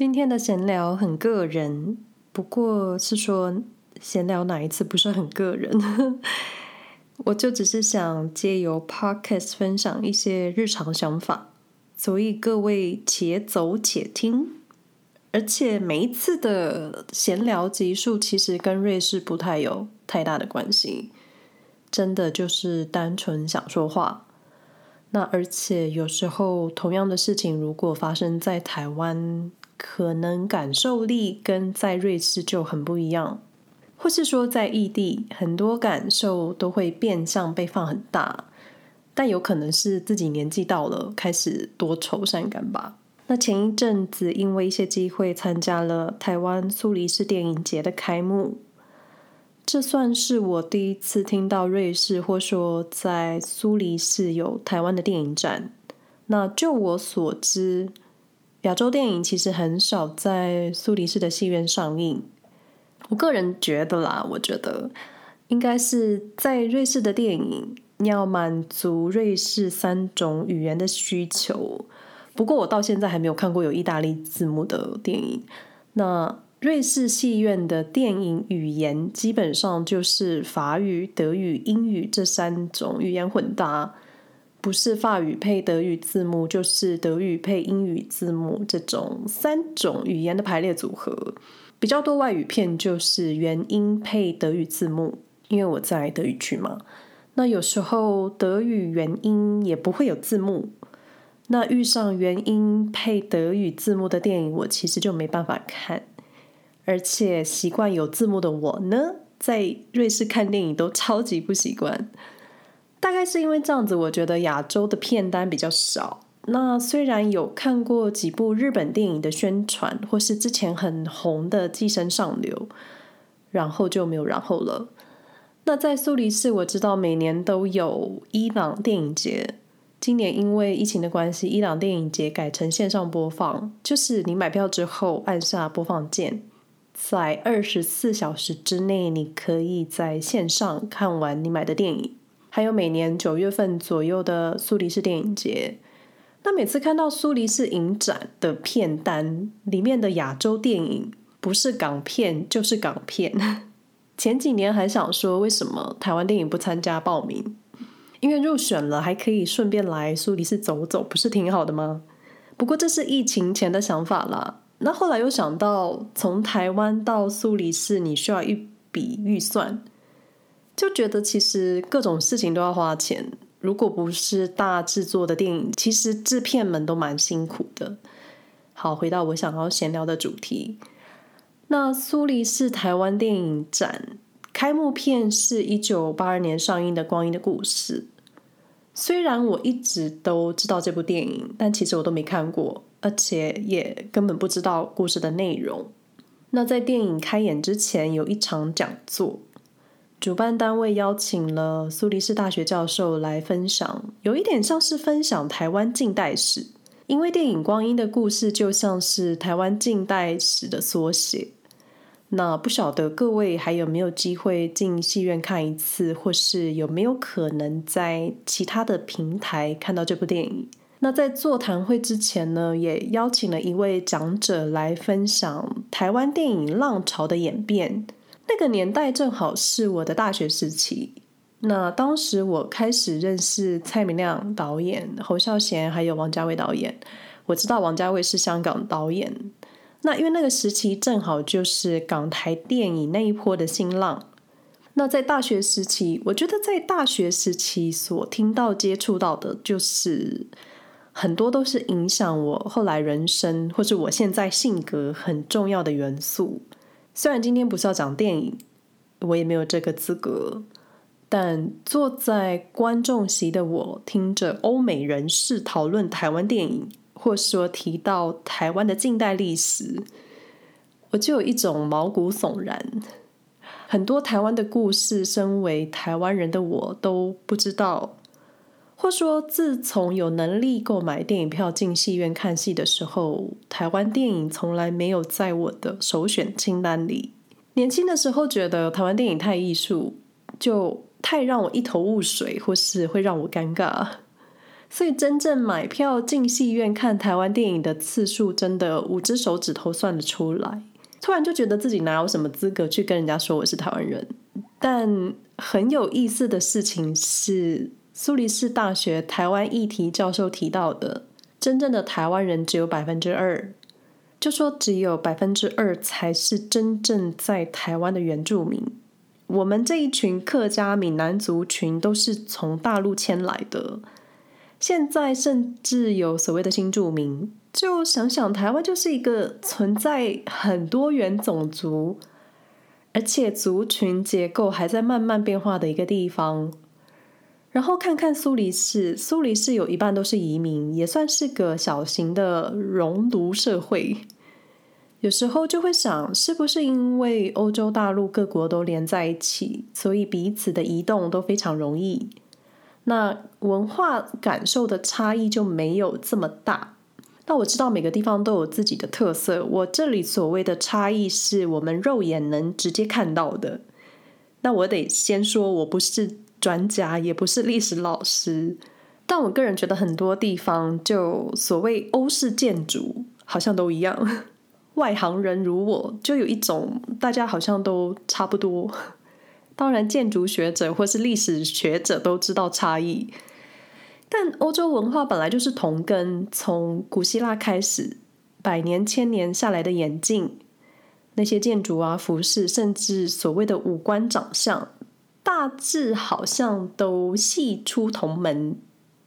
今天的闲聊很个人，不过是说闲聊哪一次不是很个人？我就只是想借由 Podcast 分享一些日常想法，所以各位且走且听。而且每一次的闲聊集数其实跟瑞士不太有太大的关系，真的就是单纯想说话。那而且有时候同样的事情如果发生在台湾，可能感受力跟在瑞士就很不一样，或是说在异地，很多感受都会变相被放很大，但有可能是自己年纪到了，开始多愁善感吧。那前一阵子因为一些机会参加了台湾苏黎世电影节的开幕，这算是我第一次听到瑞士或说在苏黎世有台湾的电影展。那就我所知。亚洲电影其实很少在苏黎世的戏院上映。我个人觉得啦，我觉得应该是在瑞士的电影要满足瑞士三种语言的需求。不过我到现在还没有看过有意大利字幕的电影。那瑞士戏院的电影语言基本上就是法语、德语、英语这三种语言混搭。不是法语配德语字幕，就是德语配英语字幕，这种三种语言的排列组合。比较多外语片就是原音配德语字幕，因为我在德语区嘛。那有时候德语原音也不会有字幕，那遇上原音配德语字幕的电影，我其实就没办法看。而且习惯有字幕的我呢，在瑞士看电影都超级不习惯。大概是因为这样子，我觉得亚洲的片单比较少。那虽然有看过几部日本电影的宣传，或是之前很红的《寄生上流》，然后就没有然后了。那在苏黎世，我知道每年都有伊朗电影节。今年因为疫情的关系，伊朗电影节改成线上播放，就是你买票之后按下播放键，在二十四小时之内，你可以在线上看完你买的电影。还有每年九月份左右的苏黎世电影节，那每次看到苏黎世影展的片单里面的亚洲电影，不是港片就是港片。前几年还想说，为什么台湾电影不参加报名？因为入选了还可以顺便来苏黎世走走，不是挺好的吗？不过这是疫情前的想法啦。那后来又想到，从台湾到苏黎世，你需要一笔预算。就觉得其实各种事情都要花钱，如果不是大制作的电影，其实制片们都蛮辛苦的。好，回到我想要闲聊的主题，那苏黎世台湾电影展开幕片是一九八二年上映的《光阴的故事》，虽然我一直都知道这部电影，但其实我都没看过，而且也根本不知道故事的内容。那在电影开演之前，有一场讲座。主办单位邀请了苏黎世大学教授来分享，有一点像是分享台湾近代史，因为电影《光阴的故事》就像是台湾近代史的缩写。那不晓得各位还有没有机会进戏院看一次，或是有没有可能在其他的平台看到这部电影？那在座谈会之前呢，也邀请了一位讲者来分享台湾电影浪潮的演变。那个年代正好是我的大学时期。那当时我开始认识蔡明亮导演、侯孝贤还有王家卫导演。我知道王家卫是香港导演。那因为那个时期正好就是港台电影那一波的新浪。那在大学时期，我觉得在大学时期所听到、接触到的，就是很多都是影响我后来人生或是我现在性格很重要的元素。虽然今天不是要讲电影，我也没有这个资格，但坐在观众席的我，听着欧美人士讨论台湾电影，或说提到台湾的近代历史，我就有一种毛骨悚然。很多台湾的故事，身为台湾人的我都不知道。或说，自从有能力购买电影票进戏院看戏的时候，台湾电影从来没有在我的首选清单里。年轻的时候觉得台湾电影太艺术，就太让我一头雾水，或是会让我尴尬。所以真正买票进戏院看台湾电影的次数，真的五只手指头算得出来。突然就觉得自己哪有什么资格去跟人家说我是台湾人？但很有意思的事情是，苏黎世大学台湾议题教授提到的，真正的台湾人只有百分之二，就说只有百分之二才是真正在台湾的原住民。我们这一群客家闽南族群都是从大陆迁来的，现在甚至有所谓的新住民。就想想，台湾就是一个存在很多元种族，而且族群结构还在慢慢变化的一个地方。然后看看苏黎世，苏黎世有一半都是移民，也算是个小型的熔炉社会。有时候就会想，是不是因为欧洲大陆各国都连在一起，所以彼此的移动都非常容易，那文化感受的差异就没有这么大。那我知道每个地方都有自己的特色。我这里所谓的差异是我们肉眼能直接看到的。那我得先说，我不是专家，也不是历史老师，但我个人觉得很多地方就所谓欧式建筑好像都一样。外行人如我，就有一种大家好像都差不多。当然，建筑学者或是历史学者都知道差异。但欧洲文化本来就是同根，从古希腊开始，百年千年下来的演进，那些建筑啊、服饰，甚至所谓的五官长相，大致好像都系出同门。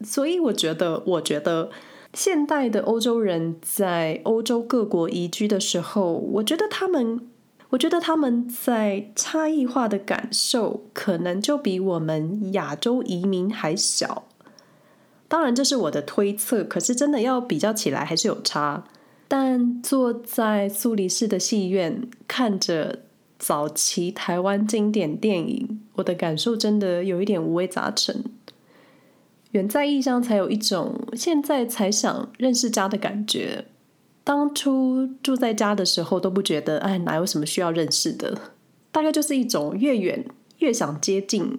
所以我觉得，我觉得现代的欧洲人在欧洲各国移居的时候，我觉得他们，我觉得他们在差异化的感受，可能就比我们亚洲移民还小。当然，这是我的推测。可是，真的要比较起来，还是有差。但坐在苏黎世的戏院，看着早期台湾经典电影，我的感受真的有一点五味杂陈。远在异乡，才有一种现在才想认识家的感觉。当初住在家的时候，都不觉得，哎，哪有什么需要认识的？大概就是一种越远越想接近，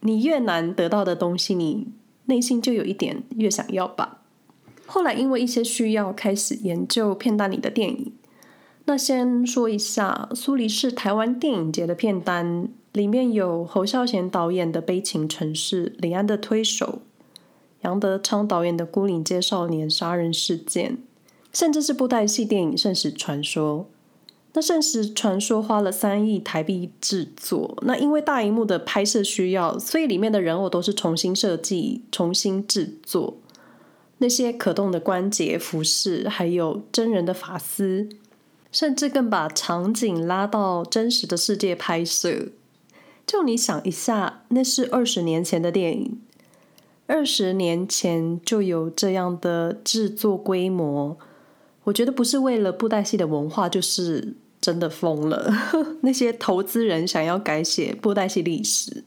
你越难得到的东西，你。内心就有一点越想要吧。后来因为一些需要，开始研究片单里的电影。那先说一下苏黎世台湾电影节的片单，里面有侯孝贤导演的《悲情城市》，李安的《推手》，杨德昌导演的《孤岭街少年杀人事件》，甚至是布袋戏电影《圣石传说》。那《圣石传说》花了三亿台币制作，那因为大荧幕的拍摄需要，所以里面的人偶都是重新设计、重新制作。那些可动的关节、服饰，还有真人的发丝，甚至更把场景拉到真实的世界拍摄。就你想一下，那是二十年前的电影，二十年前就有这样的制作规模。我觉得不是为了布袋戏的文化，就是真的疯了。那些投资人想要改写布袋戏历史，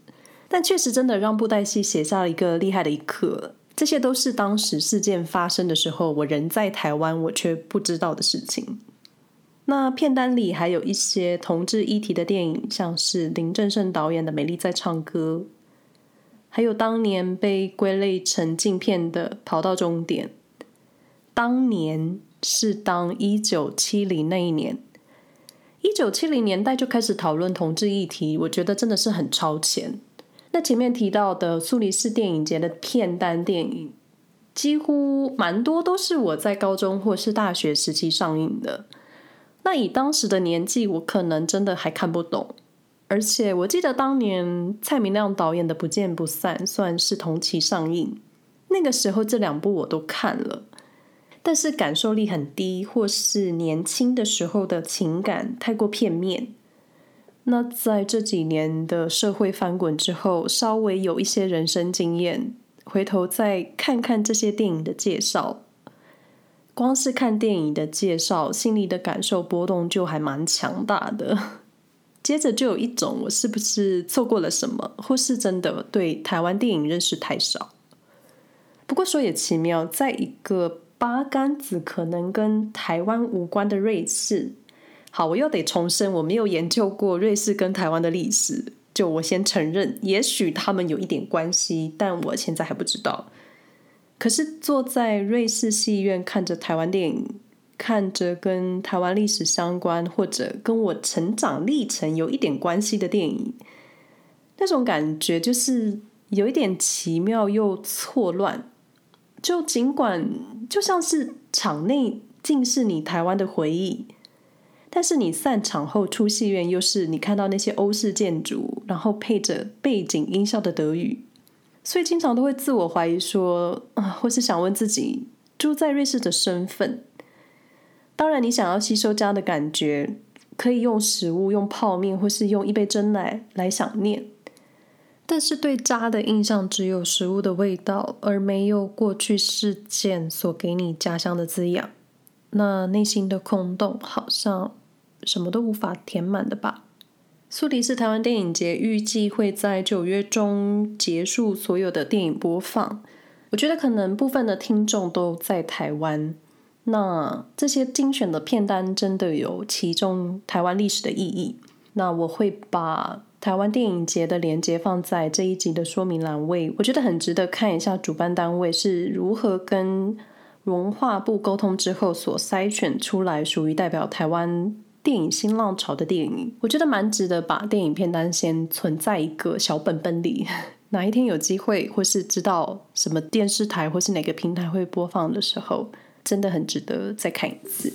但确实真的让布袋戏写下了一个厉害的一刻。这些都是当时事件发生的时候，我人在台湾，我却不知道的事情。那片单里还有一些同志议题的电影，像是林正盛导演的《美丽在唱歌》，还有当年被归类成禁片的《跑到终点》。当年。是当一九七零那一年，一九七零年代就开始讨论同志议题，我觉得真的是很超前。那前面提到的苏黎世电影节的片单电影，几乎蛮多都是我在高中或是大学时期上映的。那以当时的年纪，我可能真的还看不懂。而且我记得当年蔡明亮导演的《不见不散》算是同期上映，那个时候这两部我都看了。但是感受力很低，或是年轻的时候的情感太过片面。那在这几年的社会翻滚之后，稍微有一些人生经验，回头再看看这些电影的介绍，光是看电影的介绍，心里的感受波动就还蛮强大的。接着就有一种我是不是错过了什么，或是真的对台湾电影认识太少。不过说也奇妙，在一个。八竿子可能跟台湾无关的瑞士，好，我又得重申，我没有研究过瑞士跟台湾的历史，就我先承认，也许他们有一点关系，但我现在还不知道。可是坐在瑞士戏院看着台湾电影，看着跟台湾历史相关或者跟我成长历程有一点关系的电影，那种感觉就是有一点奇妙又错乱。就尽管就像是场内尽是你台湾的回忆，但是你散场后出戏院，又是你看到那些欧式建筑，然后配着背景音效的德语，所以经常都会自我怀疑说啊，或是想问自己住在瑞士的身份。当然，你想要吸收家的感觉，可以用食物、用泡面，或是用一杯珍奶来想念。但是对家的印象只有食物的味道，而没有过去事件所给你家乡的滋养。那内心的空洞好像什么都无法填满的吧？苏黎世台湾电影节预计会在九月中结束所有的电影播放。我觉得可能部分的听众都在台湾。那这些精选的片单真的有其中台湾历史的意义。那我会把。台湾电影节的连接放在这一集的说明栏位，我觉得很值得看一下主办单位是如何跟文化部沟通之后所筛选出来属于代表台湾电影新浪潮的电影。我觉得蛮值得把电影片单先存在一个小本本里，哪一天有机会或是知道什么电视台或是哪个平台会播放的时候，真的很值得再看一次。